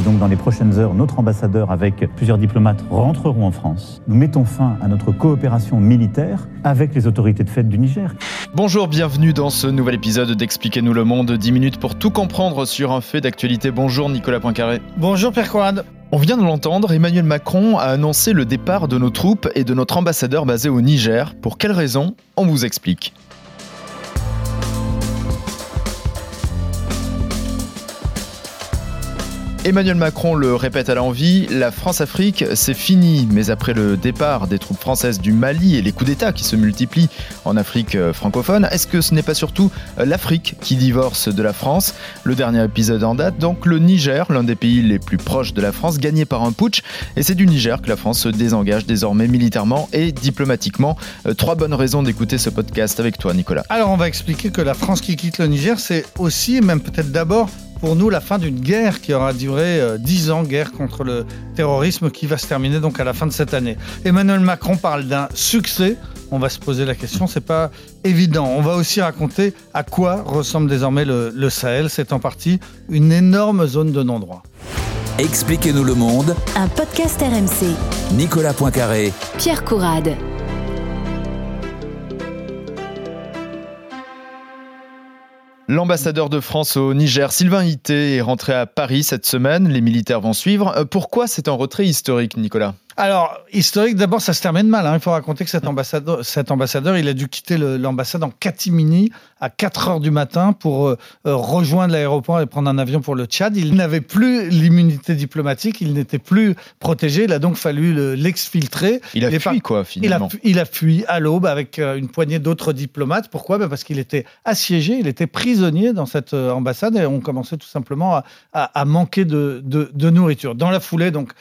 Et donc dans les prochaines heures, notre ambassadeur avec plusieurs diplomates rentreront en France. Nous mettons fin à notre coopération militaire avec les autorités de fête du Niger. Bonjour, bienvenue dans ce nouvel épisode d'Expliquez-nous le monde, 10 minutes pour tout comprendre sur un fait d'actualité. Bonjour Nicolas Poincaré. Bonjour Pierre Coad. On vient de l'entendre, Emmanuel Macron a annoncé le départ de nos troupes et de notre ambassadeur basé au Niger. Pour quelles raisons On vous explique. Emmanuel Macron le répète à l'envi, la France-Afrique, c'est fini. Mais après le départ des troupes françaises du Mali et les coups d'État qui se multiplient en Afrique euh, francophone, est-ce que ce n'est pas surtout euh, l'Afrique qui divorce de la France? Le dernier épisode en date, donc le Niger, l'un des pays les plus proches de la France, gagné par un putsch. Et c'est du Niger que la France se désengage désormais militairement et diplomatiquement. Euh, trois bonnes raisons d'écouter ce podcast avec toi, Nicolas. Alors, on va expliquer que la France qui quitte le Niger, c'est aussi, même peut-être d'abord, pour nous la fin d'une guerre qui aura duré euh, dix ans, guerre contre le terrorisme qui va se terminer donc à la fin de cette année. Emmanuel Macron parle d'un succès. On va se poser la question, c'est pas évident. On va aussi raconter à quoi ressemble désormais le, le Sahel. C'est en partie une énorme zone de non-droit. Expliquez-nous le monde. Un podcast RMC. Nicolas Poincaré. Pierre Courade. L'ambassadeur de France au Niger, Sylvain Ité, est rentré à Paris cette semaine. Les militaires vont suivre. Euh, pourquoi c'est un retrait historique, Nicolas? Alors, historique, d'abord, ça se termine mal. Hein. Il faut raconter que cet ambassadeur, cet ambassadeur il a dû quitter l'ambassade en catimini à 4 heures du matin pour euh, euh, rejoindre l'aéroport et prendre un avion pour le Tchad. Il n'avait plus l'immunité diplomatique, il n'était plus protégé. Il a donc fallu l'exfiltrer. il a fui, quoi, finalement. Il a, fui à l'aube avec euh, une poignée d'autres diplomates. Pourquoi? Ben Parce qu'il était assiégé, il était prisonnier dans cette ambassade et on commençait tout simplement à, manquer de, de nourriture. Dans la foulée, donc,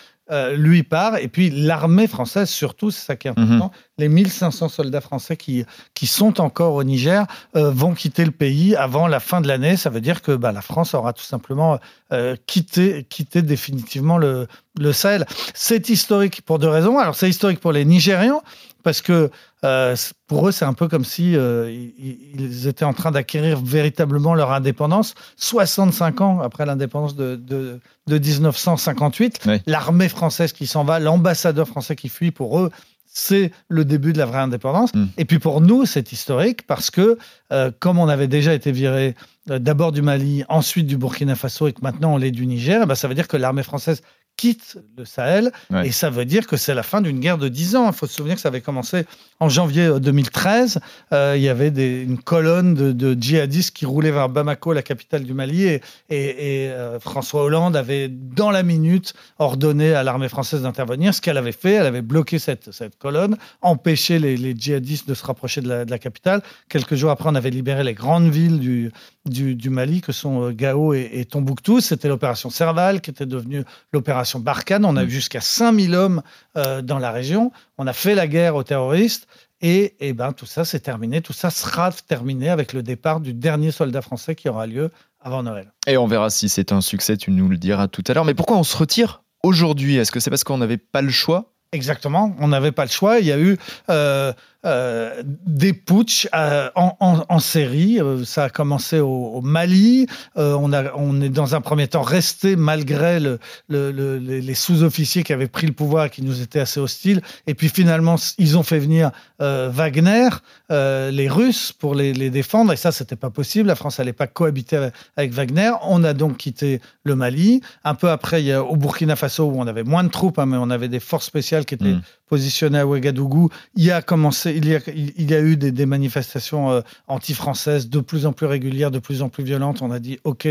lui part. Et puis l'armée française, surtout, c'est ça qui est important, mhm. Les 1500 soldats français qui, qui sont encore au Niger euh, vont quitter le pays avant la fin de l'année. Ça veut dire que bah, la France aura tout simplement euh, quitté, quitté définitivement le, le Sahel. C'est historique pour deux raisons. Alors c'est historique pour les Nigérians, parce que euh, pour eux, c'est un peu comme si euh, ils étaient en train d'acquérir véritablement leur indépendance. 65 ans après l'indépendance de, de, 1958, l'armée française qui s'en va, l'ambassadeur français qui fuit, pour eux, c'est le début de la vraie indépendance. Hmm. Et puis pour nous, c'est historique parce que, euh, comme on avait déjà été viré d'abord du Mali, ensuite du Burkina Faso et que maintenant on l'est du Niger, eh ben, ça veut dire que l'armée française quitte le Sahel. Et ça veut dire que c'est la fin d'une guerre de 10 ans. Il faut se souvenir que ça avait commencé en janvier 2013. Euh, euh, il y avait des, une colonne de, djihadistes qui roulaient vers Bamako, la capitale du Mali. Et, et, euh, François Hollande avait, dans la minute, ordonné à l'armée française d'intervenir. Ce qu'elle avait fait, elle avait bloqué cette, cette colonne, empêché les, djihadistes de se rapprocher de la, de la, capitale. Quelques jours après, on avait libéré les grandes villes du, du, Mali, que sont Gao et, et Tombouctou. C'était l'opération Serval, qui était devenue l'opération Barkhane. On a eu mm. jusqu'à 5000 hommes euh, dans la région. On a fait la guerre aux terroristes. Et, et ben, tout ça, c'est terminé. Tout ça sera terminé avec le départ du dernier soldat français qui aura lieu avant Noël. Et on verra si c'est un succès, tu nous le diras tout à l'heure. Mais pourquoi on se retire aujourd'hui? Est-ce que c'est parce qu'on n'avait pas le choix? Exactement, on n'avait pas le choix. Il y a eu euh, euh, des putsch euh, en, série. Euh, ça a commencé au, Mali. on, a, on est dans un premier temps resté malgré le, les sous-officiers qui avaient pris le pouvoir et qui nous étaient assez hostiles. Et puis finalement, ils ont fait venir Wagner, les Russes, pour les, défendre. Et ça, c'était pas possible. La France n'allait pas cohabiter avec, Wagner. On a donc quitté le Mali. Un peu après, il y a au Burkina Faso où on avait moins de troupes, hein, mais on avait des forces spéciales qui étaient mm. positionnées à Ouagadougou. Il y a commencé il y a, il y a eu des, manifestations euh, anti-françaises de plus en plus régulières, de plus en plus violentes. On a dit OK,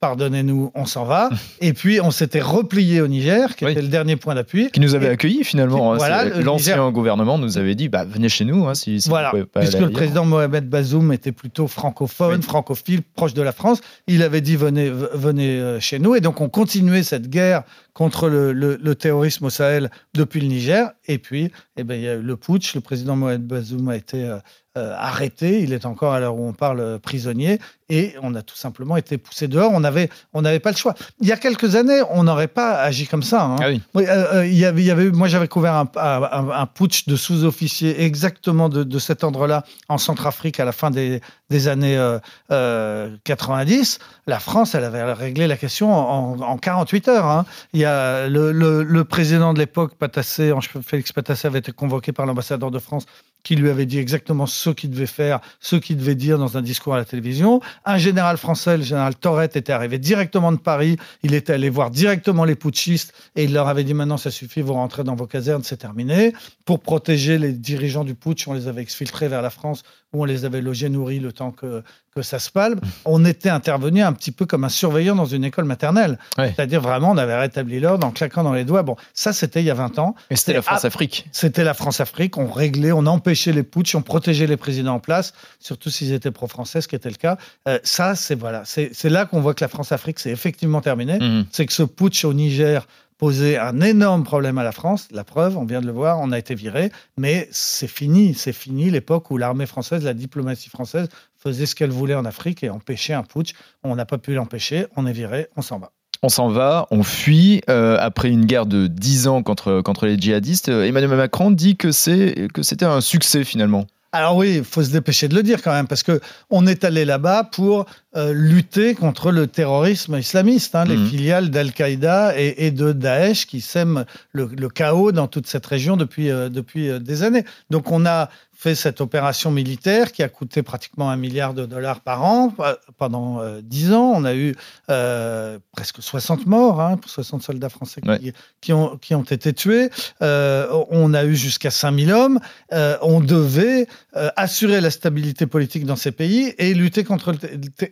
pardonnez-nous, on s'en va. et puis on s'était replié au Niger, qui était le dernier point d'appui. Qui nous avait accueillis finalement. Hein. L'ancien gouvernement nous avait dit bah, venez chez nous. Hein, si, voilà, puisque le président Mohamed Bazoum était plutôt francophone, francophile, proche de la France. Il avait dit venez, venez euh, chez nous. Et donc on continuait cette guerre contre le, le- le terrorisme au Sahel depuis le Niger. Et puis, eh ben, il y a eu le putsch. Le président Mohamed Bazoum a été euh, euh, arrêté. Il est encore, à l'heure où on parle, euh, prisonnier. Et on a tout simplement été poussé dehors. On n'avait on n'avait pas le choix. Il y a quelques années, on n'aurait pas agi comme ça. hein. Ah oui. Oui, euh, il y avait, il y avait, moi j'avais couvert un, un- un putsch de sous-officiers exactement de, de cet ordre-là en Centrafrique à la fin des, des années euh, euh, 90. La France, elle avait réglé la question en, en 48 heures. hein. Il le- le président de l'époque, Patassé, Félix Patassé, avait été convoqué par l'ambassadeur de France qui lui avait dit exactement ce qu'il devait faire, ce qu'il devait dire dans un discours à la télévision. Un général français, le général Torrette, était arrivé directement de Paris. Il était allé voir directement les putschistes et il leur avait dit maintenant ça suffit, vous rentrez dans vos casernes, c'est terminé. Pour protéger les dirigeants du putsch, on les avait exfiltrés vers la France où on les avait logés, nourris le temps que, que ça se palme. On était intervenu un petit peu comme un surveillant dans une école maternelle. Ouais. C'est-à-dire vraiment, on avait rétabli l'ordre en claquant dans les doigts. Bon, ça c'était il y a 20 ans. Et c'était la France-Afrique. C'était la France-Afrique. On réglait, on empêchait les putschs, on protégeait les présidents en place, surtout s'ils étaient pro-français, ce qui était le cas. Euh, ça, c'est voilà, c'est là qu'on voit que la France-Afrique, c'est effectivement terminé. Mhm. C'est que ce putsch au Niger posait un énorme problème à la France. La preuve, on vient de le voir, on a été viré. Mais c'est fini, c'est fini l'époque où l'armée française, la diplomatie française faisait ce qu'elle voulait en Afrique et empêchait un putsch. On n'a pas pu l'empêcher, on est viré, on s'en va. On s'en va, on fuit. euh, après une guerre de 10 ans contre, contre les djihadistes, euh, Emmanuel Macron dit que c'est que c'était un succès finalement. Alors oui, il faut se dépêcher de le dire quand même, parce que on est allé là-bas pour euh, lutter contre le terrorisme islamiste, hein, les Mhm. filiales d'Al-Qaïda et, et de Daesh qui sèment le, le chaos dans toute cette région depuis, euh, depuis des années. Donc on a fait cette opération militaire qui a coûté pratiquement un milliard de dollars par an euh, pendant euh, 10 ans. On a eu euh, presque 60 morts, hein, 60 soldats français qui, Ouais. qui, ont, qui ont été tués. Euh, on a eu jusqu'à 5000 hommes. Euh, on devait assurer la stabilité politique dans ces pays et lutter contre le,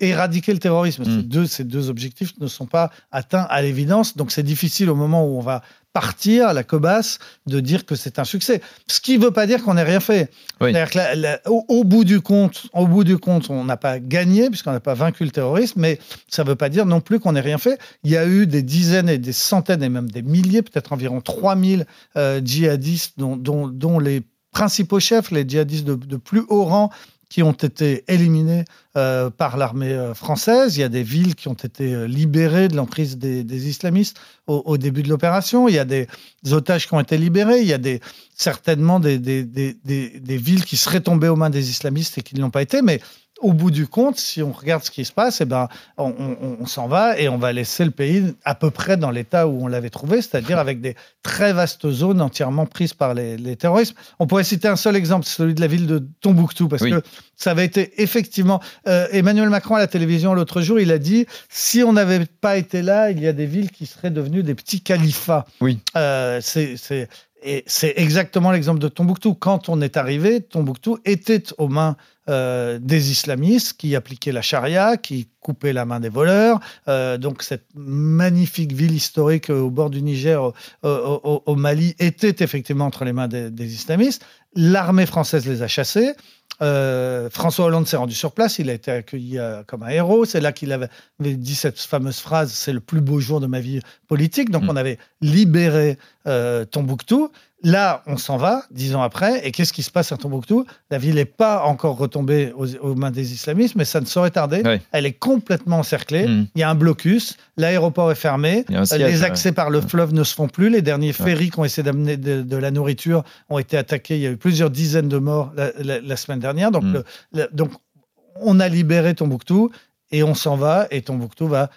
éradiquer le terrorisme. Ces, deux, ces deux objectifs ne sont pas atteints à l'évidence, donc c'est difficile au moment où on va partir à la cobasse de dire que c'est un succès. Ce qui ne veut pas dire qu'on n'ait rien fait. Oui. C'est-à-dire que la- la- au, au bout du compte, au bout du compte, on n'a pas gagné puisqu'on n'a pas vaincu le terrorisme, mais ça ne veut pas dire non plus qu'on n'ait rien fait. Il y a eu des dizaines et des centaines et même des milliers, peut-être environ 3000 euh, djihadistes dont, dont- dont les principaux chefs, les djihadistes de, de plus haut rang, qui ont été éliminés euh, par l'armée euh, française. Il y a des villes qui ont été euh, libérées de l'emprise des, islamistes au, début de l'opération. Il y a des, otages qui ont été libérés. Il y a des, certainement des- des villes qui seraient tombées aux mains des islamistes et qui ne l'ont pas été. Mais au bout du compte, si on regarde ce qui se passe, eh ben, on, on- on s'en va et on va laisser le pays à peu près dans l'état où on l'avait trouvé, c'est-à-dire avec des très vastes zones entièrement prises par les, les terroristes. On pourrait citer un seul exemple, celui de la ville de Tombouctou, parce Oui. que ça avait été effectivement. euh, Emmanuel Macron à la télévision l'autre jour, il a dit si on n'avait pas été là, il y a des villes qui seraient devenues des petits califats. Oui. Euh, c'est exactement l'exemple de Tombouctou. Quand on est arrivé, Tombouctou était aux mains euh, des islamistes qui appliquaient la charia, qui coupaient la main des voleurs. Euh, donc cette magnifique ville historique au bord du Niger, au, au- au- au Mali, était effectivement entre les mains des, des islamistes. L'armée française les a chassés. Euh, François Hollande s'est rendu sur place, il a été accueilli comme un héros. C'est là qu'il avait, dit cette fameuse phrase c'est le plus beau jour de ma vie politique. Donc Mm. on avait libéré Tombouctou. Là, on s'en va, dix ans après. Et qu'est-ce qui se passe à Tombouctou? La ville n'est pas encore retombée aux, aux mains des islamistes, mais ça ne saurait tarder. Elle est complètement encerclée. Mm. Il y a un blocus. L'aéroport est fermé. Siège, les ouais. accès par le fleuve ne se font plus. Les derniers ferries qui ont essayé d'amener de, de la nourriture ont été attaqués. Il y a eu plusieurs dizaines de morts la, la- la semaine dernière. Donc, Mm. le- le- donc, on a libéré Tombouctou et on s'en va. Et Tombouctou va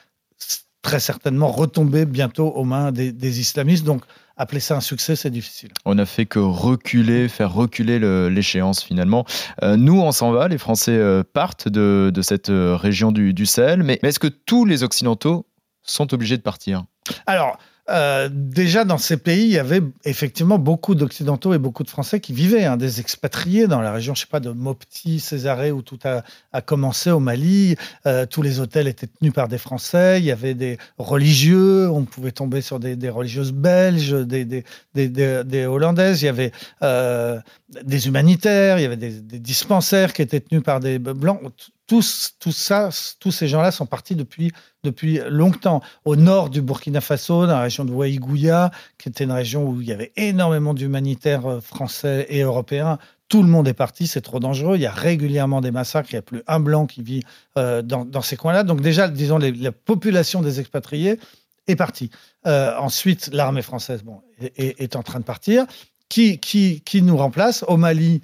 très certainement retomber bientôt aux mains des, des islamistes. Donc, appeler ça un succès, c'est difficile. On n'a fait que reculer, faire reculer le- l'échéance finalement. Euh, nous, on s'en va, les Français euh, partent de, de cette euh, région du, du Sahel, mais, mais est-ce que tous les Occidentaux sont obligés de partir? Alors, euh, déjà dans ces pays, il y avait effectivement beaucoup d'Occidentaux et beaucoup de Français qui vivaient, hein, des expatriés dans la région, je sais pas, de Mopti, Césarée, où tout a, a commencé au Mali. Euh, tous les hôtels étaient tenus par des Français. Il y avait des religieux. On pouvait tomber sur des, des religieuses belges, des, des, des, hollandaises. Il y avait euh, des humanitaires. Il y avait des dispensaires qui étaient tenus par des blancs. Tous, tout ça, tous ces gens-là sont partis depuis, depuis longtemps. Au nord du Burkina Faso, dans la région de Ouaïgouya, qui était une région où il y avait énormément d'humanitaires euh, français et européens. Tout le monde est parti, c'est trop dangereux. Il y a régulièrement des massacres. Il n'y a plus un blanc qui vit euh, dans, ces coins-là. Donc déjà, disons, la population des expatriés est partie. Euh, ensuite, l'armée française est, en train de partir. Qui, qui, qui nous remplace? Au Mali,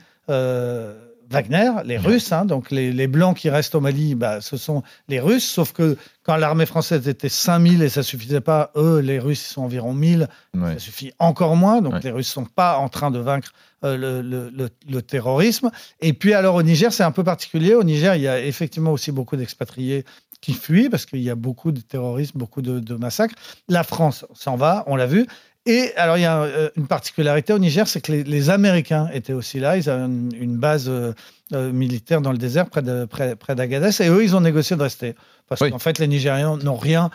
Wagner, les Russes, hein, donc les, les, Blancs qui restent au Mali, bah, ce sont les Russes, sauf que quand l'armée française était 5000 et ça suffisait pas, eux, les Russes, ils sont environ 1000, ouais. ça suffit encore moins, donc ouais. les Russes sont pas en train de vaincre euh, le, le, le, terrorisme. Et puis alors au Niger, c'est un peu particulier, au Niger, il y a effectivement aussi beaucoup d'expatriés qui fuient parce qu'il y a beaucoup de terrorisme, beaucoup de, de massacres. La France s'en va, on l'a vu. Et alors, il y a euh, une particularité au Niger, c'est que les, Américains étaient aussi là. Ils avaient une, une base euh, euh, militaire dans le désert près d'Agadez. Près, près et eux, ils ont négocié de rester. Parce oui. qu'en fait, les Nigérians n'ont rien.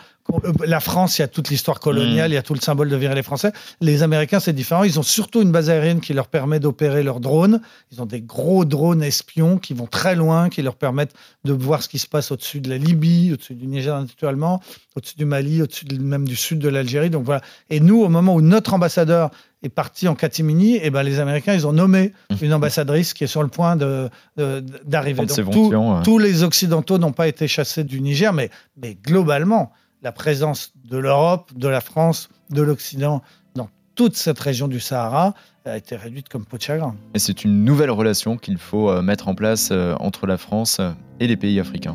La France, il y a toute l'histoire coloniale, mmh. il y a tout le symbole de virer les Français. Les Américains, c'est différent. Ils ont surtout une base aérienne qui leur permet d'opérer leurs drones. Ils ont des gros drones espions qui vont très loin, qui leur permettent de voir ce qui se passe au-dessus de la Libye, au-dessus du Niger naturellement, au-dessus du Mali, au-dessus même du sud de l'Algérie. Donc voilà. Et nous, au moment où notre ambassadeur est parti en catimini, et ben les Américains, ils ont nommé une ambassadrice qui est sur le point d'arriver. De, de, Donc tout, ouais. tous les Occidentaux n'ont pas été chassés du Niger, mais, mais globalement, la présence de l'Europe, de la France, de l'Occident dans toute cette région du Sahara a été réduite comme peau de chagrin. Et c'est une nouvelle relation qu'il faut euh, mettre en place euh, entre la France et les pays africains.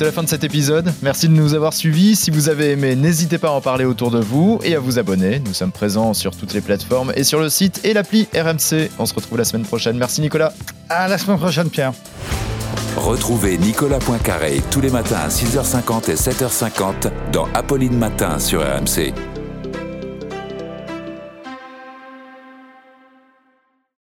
C'est la fin de cet épisode. Merci de nous avoir suivis. Si vous avez aimé, n'hésitez pas à en parler autour de vous et à vous abonner. Nous sommes présents sur toutes les plateformes et sur le site et l'appli RMC. On se retrouve la semaine prochaine. Merci Nicolas. À la semaine prochaine Pierre. Retrouvez Nicolas Poincaré tous les matins à 6h50 et 7h50 dans Apolline Matin sur RMC.